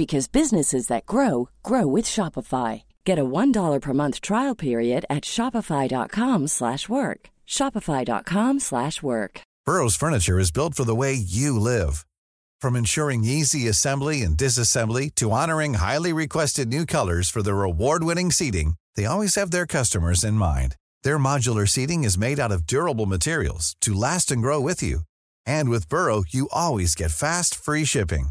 because businesses that grow grow with Shopify. Get a $1 per month trial period at shopify.com/work. shopify.com/work. Burrow's furniture is built for the way you live. From ensuring easy assembly and disassembly to honoring highly requested new colors for their award-winning seating, they always have their customers in mind. Their modular seating is made out of durable materials to last and grow with you. And with Burrow, you always get fast, free shipping.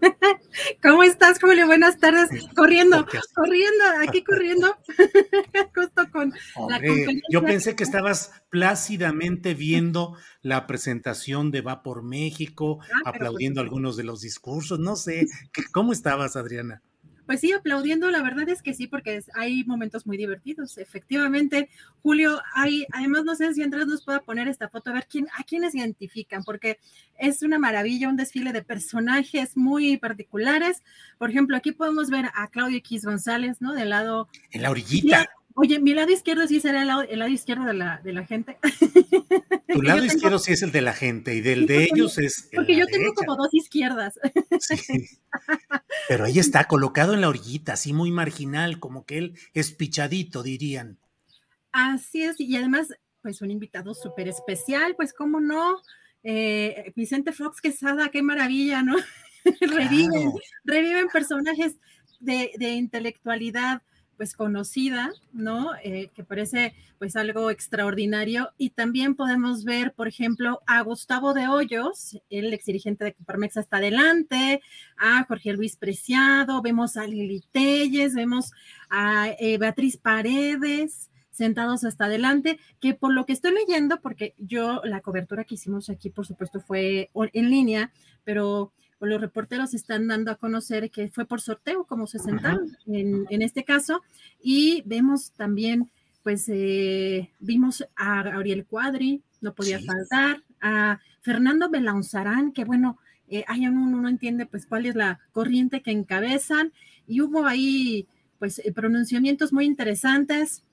¿Cómo estás, Julio? Buenas tardes. Corriendo, corriendo, aquí corriendo. Justo con Hombre, la Yo pensé que estabas plácidamente viendo la presentación de Va por México, ah, pues aplaudiendo algunos de los discursos. No sé, ¿cómo estabas, Adriana? Pues sí, aplaudiendo, la verdad es que sí, porque hay momentos muy divertidos. Efectivamente, Julio, hay, además no sé si Andrés nos pueda poner esta foto, a ver quién, a quiénes identifican, porque es una maravilla, un desfile de personajes muy particulares. Por ejemplo, aquí podemos ver a Claudio X González, ¿no? Del lado. En la orillita. Oye, mi lado izquierdo sí será el lado, el lado izquierdo de la, de la gente. Tu lado izquierdo sí es el de la gente y del de ellos es. Porque yo tengo como dos izquierdas. Sí. Pero ahí está, colocado en la orillita, así muy marginal, como que él es pichadito, dirían. Así es, y además, pues un invitado súper especial, pues cómo no. Eh, Vicente Fox Quesada, qué maravilla, ¿no? reviven, reviven personajes de, de intelectualidad pues conocida, ¿no? Eh, que parece pues algo extraordinario. Y también podemos ver, por ejemplo, a Gustavo de Hoyos, el ex dirigente de Coparmex hasta adelante, a Jorge Luis Preciado, vemos a Lili Telles, vemos a eh, Beatriz Paredes, sentados hasta adelante, que por lo que estoy leyendo, porque yo la cobertura que hicimos aquí, por supuesto, fue en línea, pero los reporteros están dando a conocer que fue por sorteo, como se sentaron en, este caso, y vemos también, pues eh, vimos a Gabriel Cuadri, no podía faltar, a Fernando Belaunzarán, que bueno, eh, hay uno no entiende pues cuál es la corriente que encabezan, y hubo ahí pues eh, pronunciamientos muy interesantes.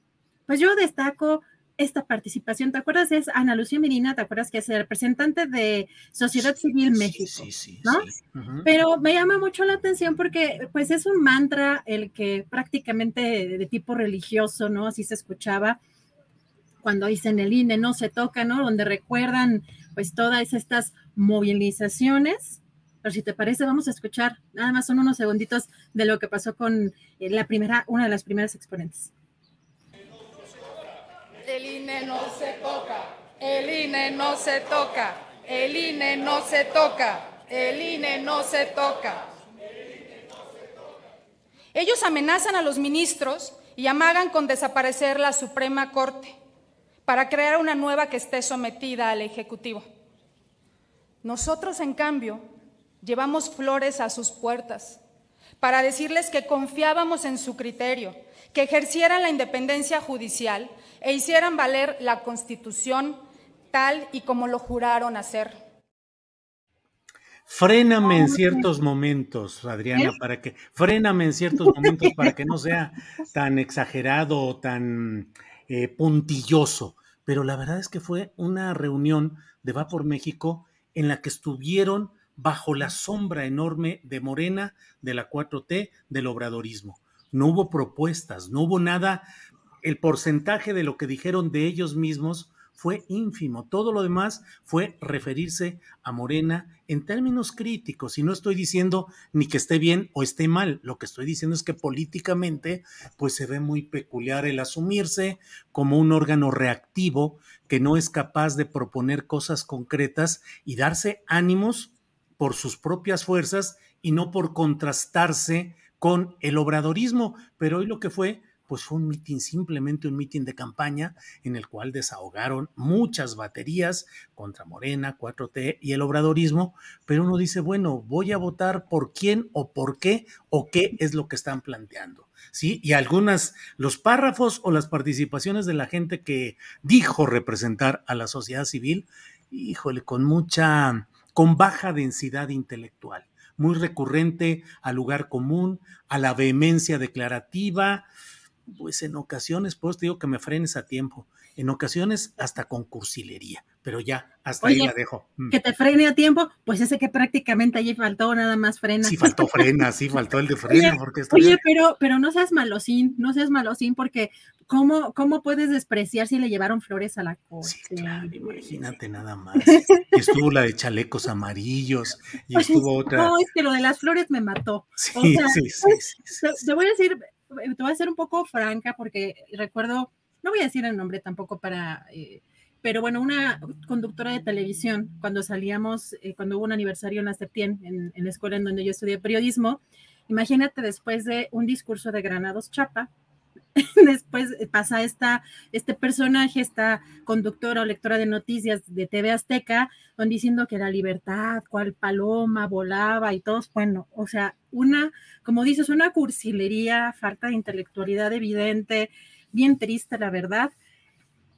Pues yo destaco esta participación. ¿Te acuerdas? Es Ana Lucía Medina, ¿te acuerdas que es el representante de Sociedad Civil México? Sí, sí, ¿no? Pero me llama mucho la atención porque pues es un mantra el que prácticamente de, tipo religioso, ¿no? Así se escuchaba cuando dicen el INE no se toca, ¿no? Donde recuerdan pues todas estas movilizaciones. Pero si te parece, vamos a escuchar, nada más son unos segunditos de lo que pasó con eh, la primera, una de las primeras exponentes. El INE no se toca, el INE no se toca, el INE no se toca, el INE no se toca. Ellos amenazan a los ministros y amagan con desaparecer la Suprema Corte para crear una nueva que esté sometida al Ejecutivo. Nosotros, en cambio, llevamos flores a sus puertas para decirles que confiábamos en su criterio, que ejercieran la independencia judicial e hicieran valer la Constitución tal y como lo juraron hacer. Fréname en ciertos momentos, Adriana, para que fréname en ciertos momentos para que no sea tan exagerado o tan eh, puntilloso. Pero la verdad es que fue una reunión de Va por México en la que estuvieron bajo la sombra enorme de Morena, de la 4T, del obradorismo. No hubo propuestas, no hubo nada el porcentaje de lo que dijeron de ellos mismos fue ínfimo. Todo lo demás fue referirse a Morena en términos críticos. Y no estoy diciendo ni que esté bien o esté mal. Lo que estoy diciendo es que políticamente, pues se ve muy peculiar el asumirse como un órgano reactivo que no es capaz de proponer cosas concretas y darse ánimos por sus propias fuerzas y no por contrastarse con el obradorismo. Pero hoy lo que fue pues fue un mitin, simplemente un mitin de campaña en el cual desahogaron muchas baterías contra Morena, 4T y el obradorismo, pero uno dice, bueno, voy a votar por quién o por qué o qué es lo que están planteando. ¿Sí? Y algunas, los párrafos o las participaciones de la gente que dijo representar a la sociedad civil, híjole, con mucha, con baja densidad intelectual, muy recurrente al lugar común, a la vehemencia declarativa, pues en ocasiones, pues te digo que me frenes a tiempo, en ocasiones hasta con cursilería, pero ya, hasta ahí la dejo. Mm. Que te frene a tiempo, pues ese que prácticamente allí faltó nada más frena. Sí, faltó frena, sí, faltó el de frena. Oye, porque oye pero, pero no seas malosín, no seas malosín, porque ¿cómo, cómo puedes despreciar si le llevaron flores a la corte? Sí, claro, imagínate nada más. estuvo la de chalecos amarillos, y estuvo otra. No, es que lo de las flores me mató. Sí, sí, sí, pues, Te voy a decir, te voy a ser un poco franca porque recuerdo, no voy a decir el nombre tampoco para, eh, pero bueno, una conductora de televisión, cuando salíamos, eh, cuando hubo un aniversario en la Septien, en, en, la escuela en donde yo estudié periodismo, imagínate después de un discurso de Granados Chapa, después pasa esta, este personaje, esta conductora o lectora de noticias de TV Azteca, diciendo que la libertad, cual paloma volaba y todos, bueno, o sea, una, como dices, una cursilería, falta de intelectualidad evidente, bien triste, la verdad.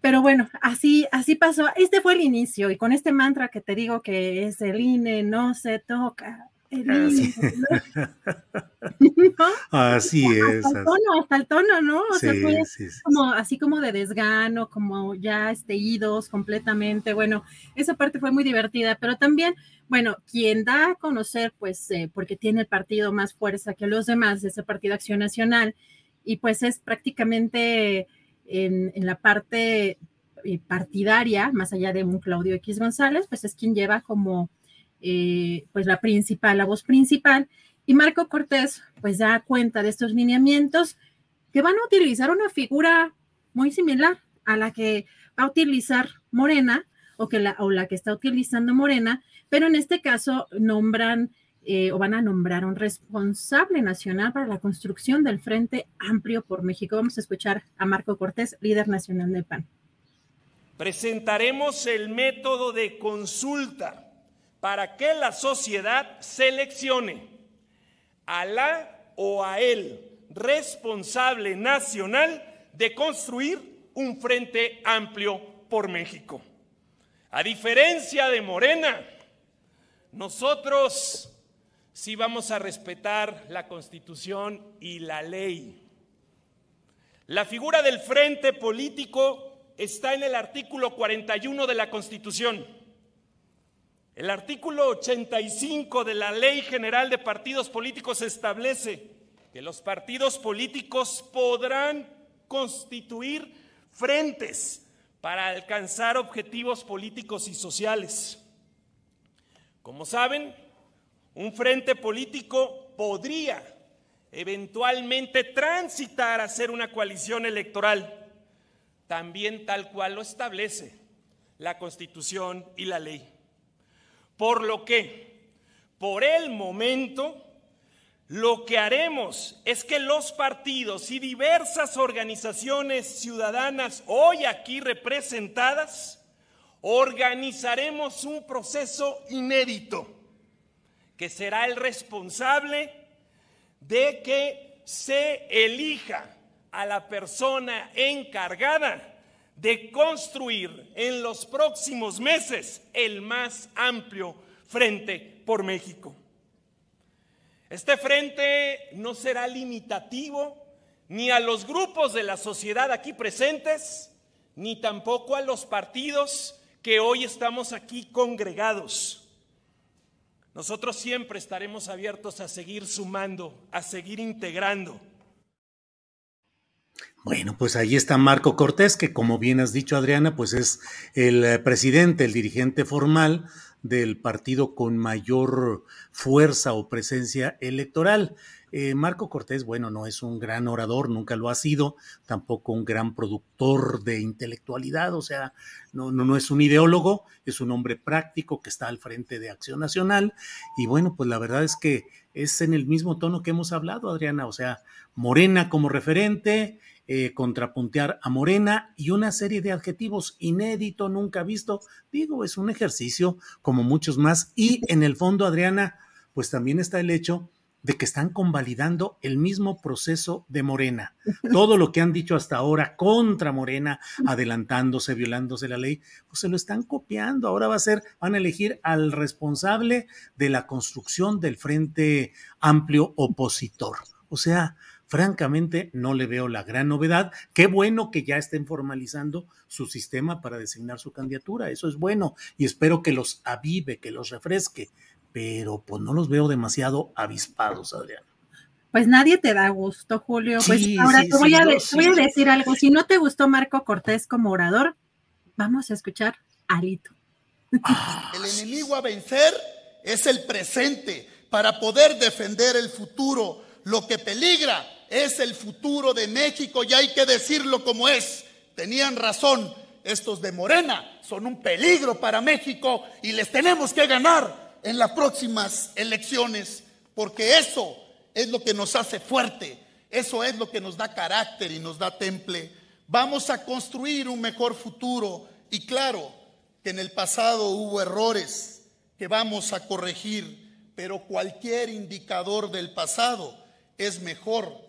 Pero bueno, así, así pasó. Este fue el inicio y con este mantra que te digo que es el INE no se toca, Así, así es. Hasta el tono, hasta el tono, ¿no? O sea, fue como así como de desgano, como ya este idos completamente. Bueno, esa parte fue muy divertida, pero también, bueno, quien da a conocer, pues, eh, porque tiene el partido más fuerza que los demás, ese Partido Acción Nacional, y pues es prácticamente en, en la parte eh, partidaria, más allá de un Claudio X González, pues es quien lleva como eh, pues la principal, la voz principal, y Marco Cortés pues da cuenta de estos lineamientos que van a utilizar una figura muy similar a la que va a utilizar Morena o, que la, o la que está utilizando Morena, pero en este caso nombran eh, o van a nombrar un responsable nacional para la construcción del Frente Amplio por México. Vamos a escuchar a Marco Cortés, líder nacional del PAN. Presentaremos el método de consulta para que la sociedad seleccione a la o a el responsable nacional de construir un frente amplio por México. A diferencia de Morena, nosotros sí vamos a respetar la constitución y la ley. La figura del frente político está en el artículo 41 de la constitución. El artículo 85 de la Ley General de Partidos Políticos establece que los partidos políticos podrán constituir frentes para alcanzar objetivos políticos y sociales. Como saben, un frente político podría eventualmente transitar a ser una coalición electoral, también tal cual lo establece la Constitución y la ley. Por lo que, por el momento, lo que haremos es que los partidos y diversas organizaciones ciudadanas hoy aquí representadas organizaremos un proceso inédito que será el responsable de que se elija a la persona encargada de construir en los próximos meses el más amplio frente por México. Este frente no será limitativo ni a los grupos de la sociedad aquí presentes, ni tampoco a los partidos que hoy estamos aquí congregados. Nosotros siempre estaremos abiertos a seguir sumando, a seguir integrando Bueno, pues ahí está Marco Cortés, que como bien has dicho Adriana, pues es el eh, presidente, el dirigente formal del partido con mayor fuerza o presencia electoral. Eh, Marco Cortés, bueno, no es un gran orador, nunca lo ha sido, tampoco un gran productor de intelectualidad, o sea, no, no, no es un ideólogo, es un hombre práctico que está al frente de Acción Nacional. Y bueno, pues la verdad es que es en el mismo tono que hemos hablado, Adriana, o sea, Morena como referente, eh, contrapuntear a Morena y una serie de adjetivos inédito, nunca visto. Digo, es un ejercicio como muchos más. Y en el fondo, Adriana, pues también está el hecho de que están convalidando el mismo proceso de Morena. Todo lo que han dicho hasta ahora contra Morena, adelantándose, violándose la ley, pues se lo están copiando. Ahora va a ser, van a elegir al responsable de la construcción del Frente Amplio Opositor. O sea, francamente no le veo la gran novedad. Qué bueno que ya estén formalizando su sistema para designar su candidatura. Eso es bueno y espero que los avive, que los refresque pero pues no los veo demasiado avispados, Adrián. Pues nadie te da gusto, Julio. Pues ahora te voy, a, decir algo. Si no te gustó Marco Cortés como orador, vamos a escuchar a Lito. Ah, el enemigo a vencer es el presente para poder defender el futuro. Lo que peligra es el futuro de México y hay que decirlo como es. Tenían razón, estos de Morena son un peligro para México y les tenemos que ganar en las próximas elecciones, porque eso es lo que nos hace fuerte, eso es lo que nos da carácter y nos da temple. Vamos a construir un mejor futuro y claro que en el pasado hubo errores que vamos a corregir, pero cualquier indicador del pasado es mejor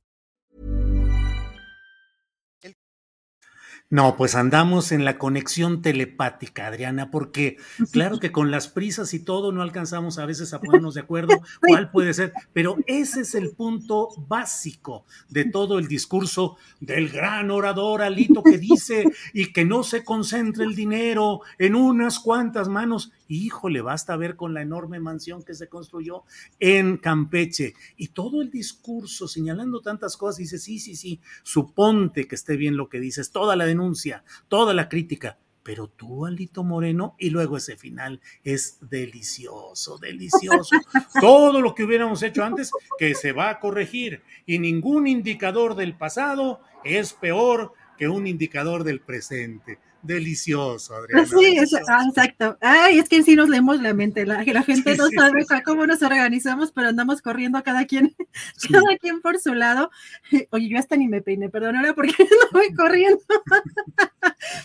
No, pues andamos en la conexión telepática, Adriana, porque claro que con las prisas y todo no alcanzamos a veces a ponernos de acuerdo cuál puede ser, pero ese es el punto básico de todo el discurso del gran orador Alito que dice y que no se concentre el dinero en unas cuantas manos híjole, basta ver con la enorme mansión que se construyó en Campeche y todo el discurso señalando tantas cosas, dice, sí, sí, sí, suponte que esté bien lo que dices, toda la denuncia, toda la crítica, pero tú, Alito Moreno, y luego ese final es delicioso, delicioso. Todo lo que hubiéramos hecho antes, que se va a corregir, y ningún indicador del pasado es peor que un indicador del presente delicioso, Adriana. Sí, ah, exacto. Ay, es que sí nos leemos la mente, la, la gente no sabe cómo nos organizamos, pero andamos corriendo cada quien, cada quien por su lado. Oye, yo hasta ni me peiné, perdón, ahora porque no voy corriendo.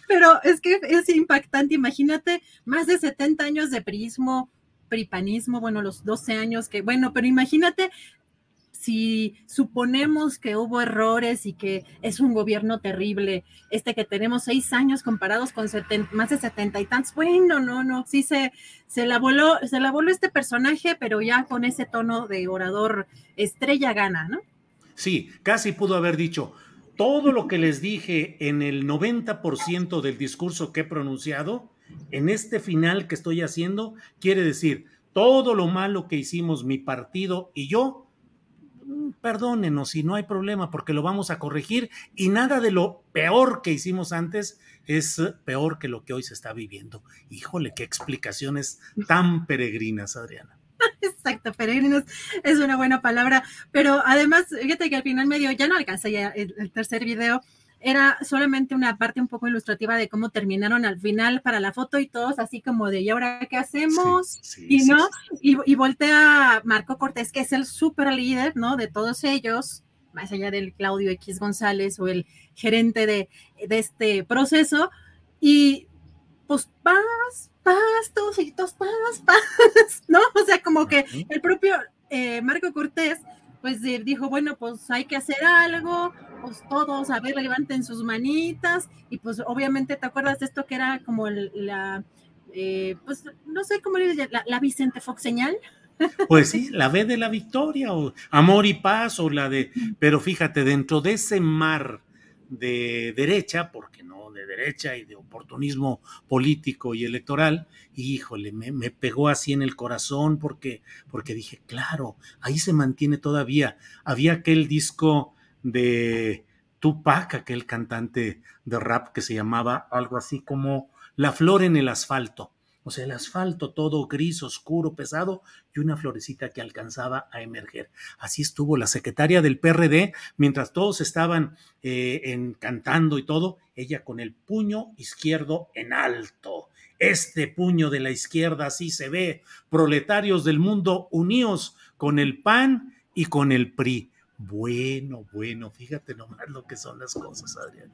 pero es que es impactante, imagínate, más de 70 años de prismo, pripanismo, bueno, los 12 años que, bueno, pero imagínate si suponemos que hubo errores y que es un gobierno terrible, este que tenemos seis años comparados con más de setenta y tantos, bueno, no, no, sí se, se la voló, se la voló este personaje, pero ya con ese tono de orador estrella gana, ¿no? Sí, casi pudo haber dicho, todo lo que les dije en el 90% del discurso que he pronunciado, en este final que estoy haciendo, quiere decir, todo lo malo que hicimos mi partido y yo, perdónenos y no hay problema porque lo vamos a corregir y nada de lo peor que hicimos antes es peor que lo que hoy se está viviendo. Híjole, qué explicaciones tan peregrinas, Adriana. Exacto, peregrinos es una buena palabra, pero además, fíjate que al final medio ya no alcanza ya el tercer video, era solamente una parte un poco ilustrativa de cómo terminaron al final para la foto y todos así como de, ¿y ahora qué hacemos? y no, y, voltea Marco Cortés, que es el super líder, ¿no? De todos ellos, más allá del Claudio X González o el gerente de, este proceso, y pues paz, paz, todos y todos paz, paz, ¿no? O sea, como que el propio eh, Marco Cortés, pues dijo, bueno, pues hay que hacer algo, pues todos, a ver, levanten sus manitas, y pues obviamente, ¿te acuerdas de esto que era como la, eh, pues no sé cómo le la, la Vicente Fox señal? Pues sí, la B de la victoria, o amor y paz, o la de, pero fíjate, dentro de ese mar de derecha, porque no de derecha y de oportunismo político y electoral, híjole, me, me, pegó así en el corazón porque, porque dije, claro, ahí se mantiene todavía. Había aquel disco de Tupac, aquel cantante de rap que se llamaba algo así como La flor en el asfalto. O sea, el asfalto todo gris, oscuro, pesado y una florecita que alcanzaba a emerger. Así estuvo la secretaria del PRD, mientras todos estaban eh, cantando y todo, ella con el puño izquierdo en alto. Este puño de la izquierda así se ve. Proletarios del mundo unidos con el PAN y con el PRI. Bueno, bueno, fíjate nomás lo que son las cosas, Adrián.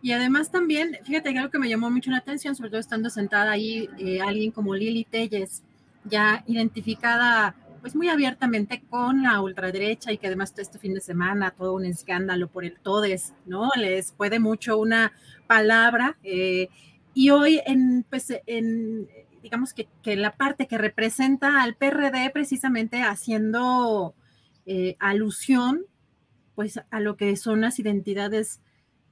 Y además también, fíjate que algo que me llamó mucho la atención, sobre todo estando sentada ahí eh, alguien como Lili Telles, ya identificada pues muy abiertamente con la ultraderecha y que además este fin de semana todo un escándalo por el todes, ¿no? Les puede mucho una palabra. Eh, y hoy en, pues, en digamos que, que, la parte que representa al PRD precisamente haciendo eh, alusión pues a lo que son las identidades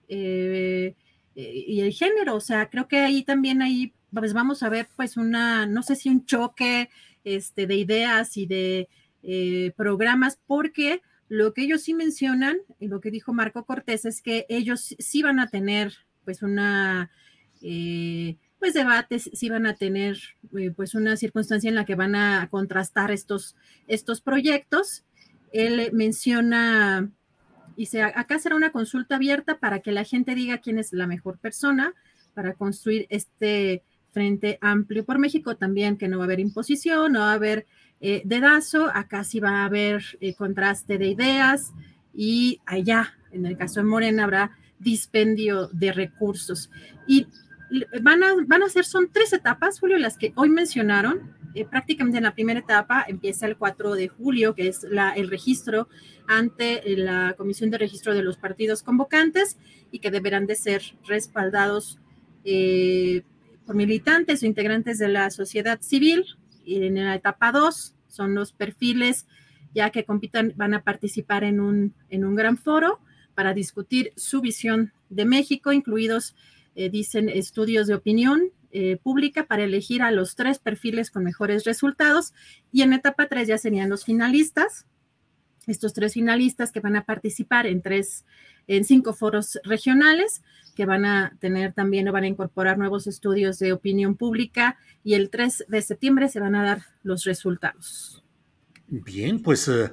eh, eh, y el género. O sea, creo que ahí también ahí pues vamos a ver pues una, no sé si un choque este, de ideas y de programas, porque lo que ellos sí mencionan, y lo que dijo Marco Cortés, es que ellos sí van a tener pues una... pues debates, sí van a tener pues una circunstancia en la que van a contrastar estos, estos proyectos él menciona, dice, acá será una consulta abierta para que la gente diga quién es la mejor persona para construir este frente amplio por México, también que no va a haber imposición, no va a haber eh, dedazo, acá sí va a haber eh, contraste de ideas y allá, en el caso de Morena, habrá dispendio de recursos. Y van a, van a ser, son tres etapas, Julio, las que hoy mencionaron, eh, prácticamente en la primera etapa empieza el 4 de julio, que es el registro ante la Comisión de Registro de los Partidos Convocantes y que deberán de ser respaldados eh, por militantes o integrantes de la sociedad civil. Y en la etapa 2 son los perfiles ya que compitan, van a participar en un, en un gran foro para discutir su visión de México, incluidos, eh, dicen, estudios de opinión, eh, pública para elegir a los tres perfiles con mejores resultados y en etapa 3 ya serían los finalistas, estos tres finalistas que van a participar en tres, en cinco foros regionales que van a tener también o van a incorporar nuevos estudios de opinión pública y el 3 de septiembre se van a dar los resultados. Bien, pues eh,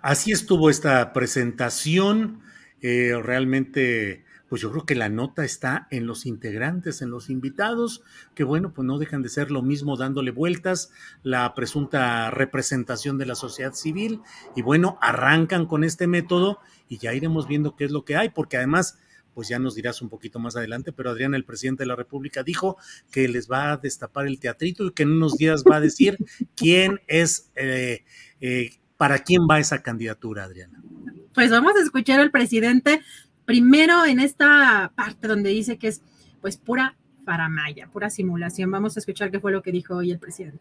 así estuvo esta presentación. Eh, realmente pues yo creo que la nota está en los integrantes, en los invitados, que bueno, pues no dejan de ser lo mismo dándole vueltas, la presunta representación de la sociedad civil, y bueno, arrancan con este método y ya iremos viendo qué es lo que hay, porque además, pues ya nos dirás un poquito más adelante, pero Adriana, el presidente de la República, dijo que les va a destapar el teatrito y que en unos días va a decir quién es, eh, eh, para quién va esa candidatura, Adriana. Pues vamos a escuchar al presidente Primero en esta parte donde dice que es pues pura paramaya, pura simulación. Vamos a escuchar qué fue lo que dijo hoy el presidente.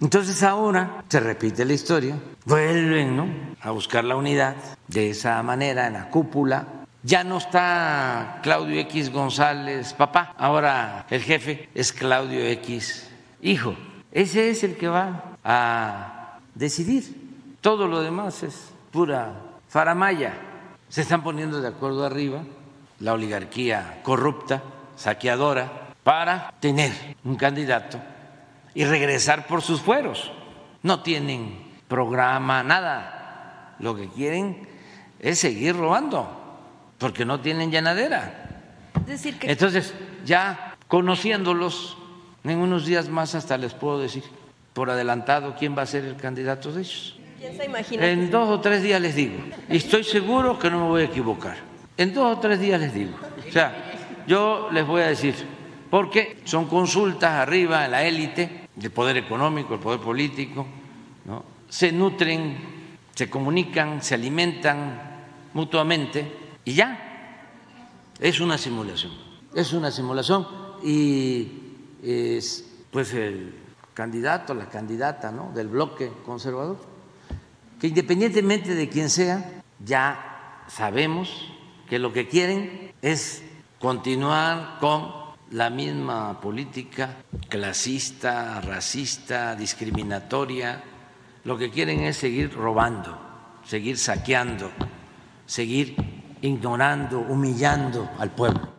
Entonces ahora se repite la historia, vuelven a buscar la unidad de esa manera en la cúpula. Ya no está Claudio X González, papá, ahora el jefe es Claudio X, hijo. Ese es el que va a decidir Todo lo demás es pura faramaya. Se están poniendo de acuerdo arriba la oligarquía corrupta, saqueadora, para tener un candidato y regresar por sus fueros. No tienen programa, nada. Lo que quieren es seguir robando, porque no tienen llanadera. decir que... Entonces, ya conociéndolos, en unos días más hasta les puedo decir por adelantado quién va a ser el candidato de ellos. En dos o tres días les digo. Y estoy seguro que no me voy a equivocar. En dos o tres días les digo. O sea, yo les voy a decir, porque son consultas arriba en la élite, el poder económico, el poder político, ¿no? se nutren, se comunican, se alimentan mutuamente y ya. Es una simulación, es una simulación y es, pues el candidato, la candidata ¿no? del bloque conservador, que independientemente de quién sea, ya sabemos que lo que quieren es continuar con la misma política clasista, racista, discriminatoria. Lo que quieren es seguir robando, seguir saqueando, seguir ignorando, humillando al pueblo.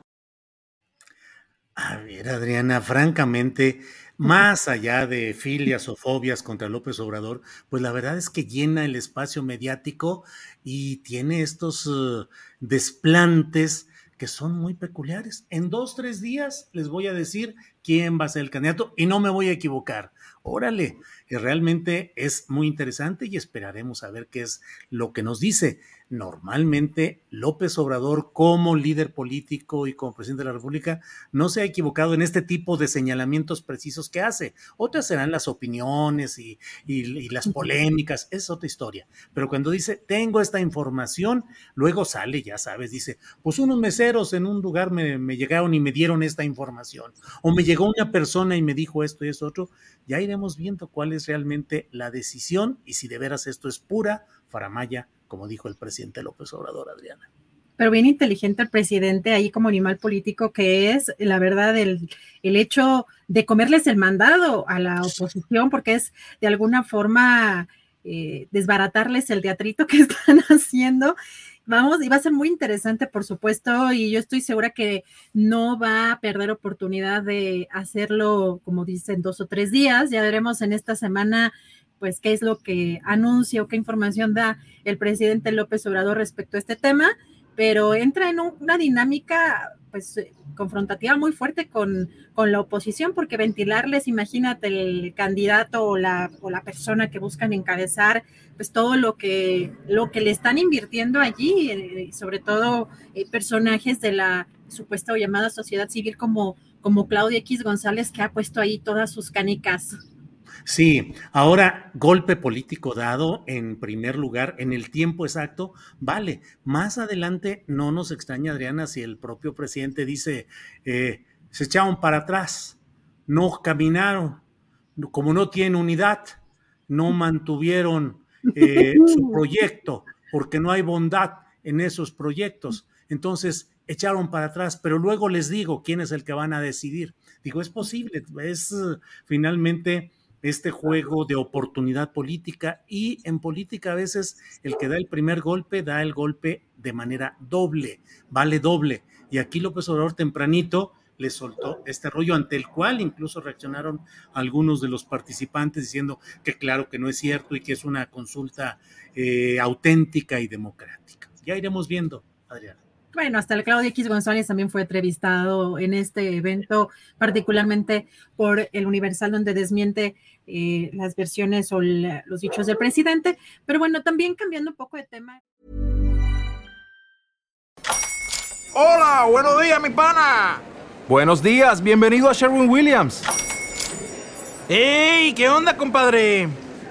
A ver, Adriana, francamente, más allá de filias o fobias contra López Obrador, pues la verdad es que llena el espacio mediático y tiene estos uh, desplantes que son muy peculiares. En dos, tres días les voy a decir quién va a ser el candidato y no me voy a equivocar. Órale, realmente es muy interesante y esperaremos a ver qué es lo que nos dice normalmente López Obrador como líder político y como presidente de la República no se ha equivocado en este tipo de señalamientos precisos que hace. Otras serán las opiniones y, las polémicas, es otra historia. Pero cuando dice, tengo esta información, luego sale, ya sabes, dice, pues unos meseros en un lugar me, me llegaron y me dieron esta información. O me llegó una persona y me dijo esto y eso otro. Ya iremos viendo cuál es realmente la decisión y si de veras esto es pura faramaya como dijo el presidente López Obrador, Adriana. Pero bien inteligente el presidente ahí como animal político que es, la verdad, el, el hecho de comerles el mandado a la oposición, porque es de alguna forma eh, desbaratarles el teatrito que están haciendo. Vamos, y va a ser muy interesante, por supuesto, y yo estoy segura que no va a perder oportunidad de hacerlo, como dicen, dos o tres días. Ya veremos en esta semana pues qué es lo que anuncia o qué información da el presidente López Obrador respecto a este tema, pero entra en una dinámica pues confrontativa muy fuerte con, con, la oposición, porque ventilarles, imagínate, el candidato o la, o la persona que buscan encabezar, pues todo lo que, lo que le están invirtiendo allí, eh, sobre todo eh, personajes de la supuesta o llamada sociedad civil como, como Claudia X González, que ha puesto ahí todas sus canicas. Sí, ahora golpe político dado en primer lugar en el tiempo exacto, vale. Más adelante no nos extraña, Adriana, si el propio presidente dice, eh, se echaron para atrás, no caminaron, como no tienen unidad, no mantuvieron eh, su proyecto, porque no hay bondad en esos proyectos. Entonces, echaron para atrás, pero luego les digo quién es el que van a decidir. Digo, es posible, es finalmente este juego de oportunidad política y en política a veces el que da el primer golpe da el golpe de manera doble, vale doble. Y aquí López Obrador tempranito le soltó este rollo ante el cual incluso reaccionaron algunos de los participantes diciendo que claro que no es cierto y que es una consulta eh, auténtica y democrática. Ya iremos viendo, Adriana. Bueno, hasta el Claudio X González también fue entrevistado en este evento, particularmente por el Universal, donde desmiente eh, las versiones o los dichos del presidente. Pero bueno, también cambiando un poco de tema. Hola, buenos días, mi pana. Buenos días, bienvenido a Sherwin Williams. ¡Ey! ¿Qué onda, compadre?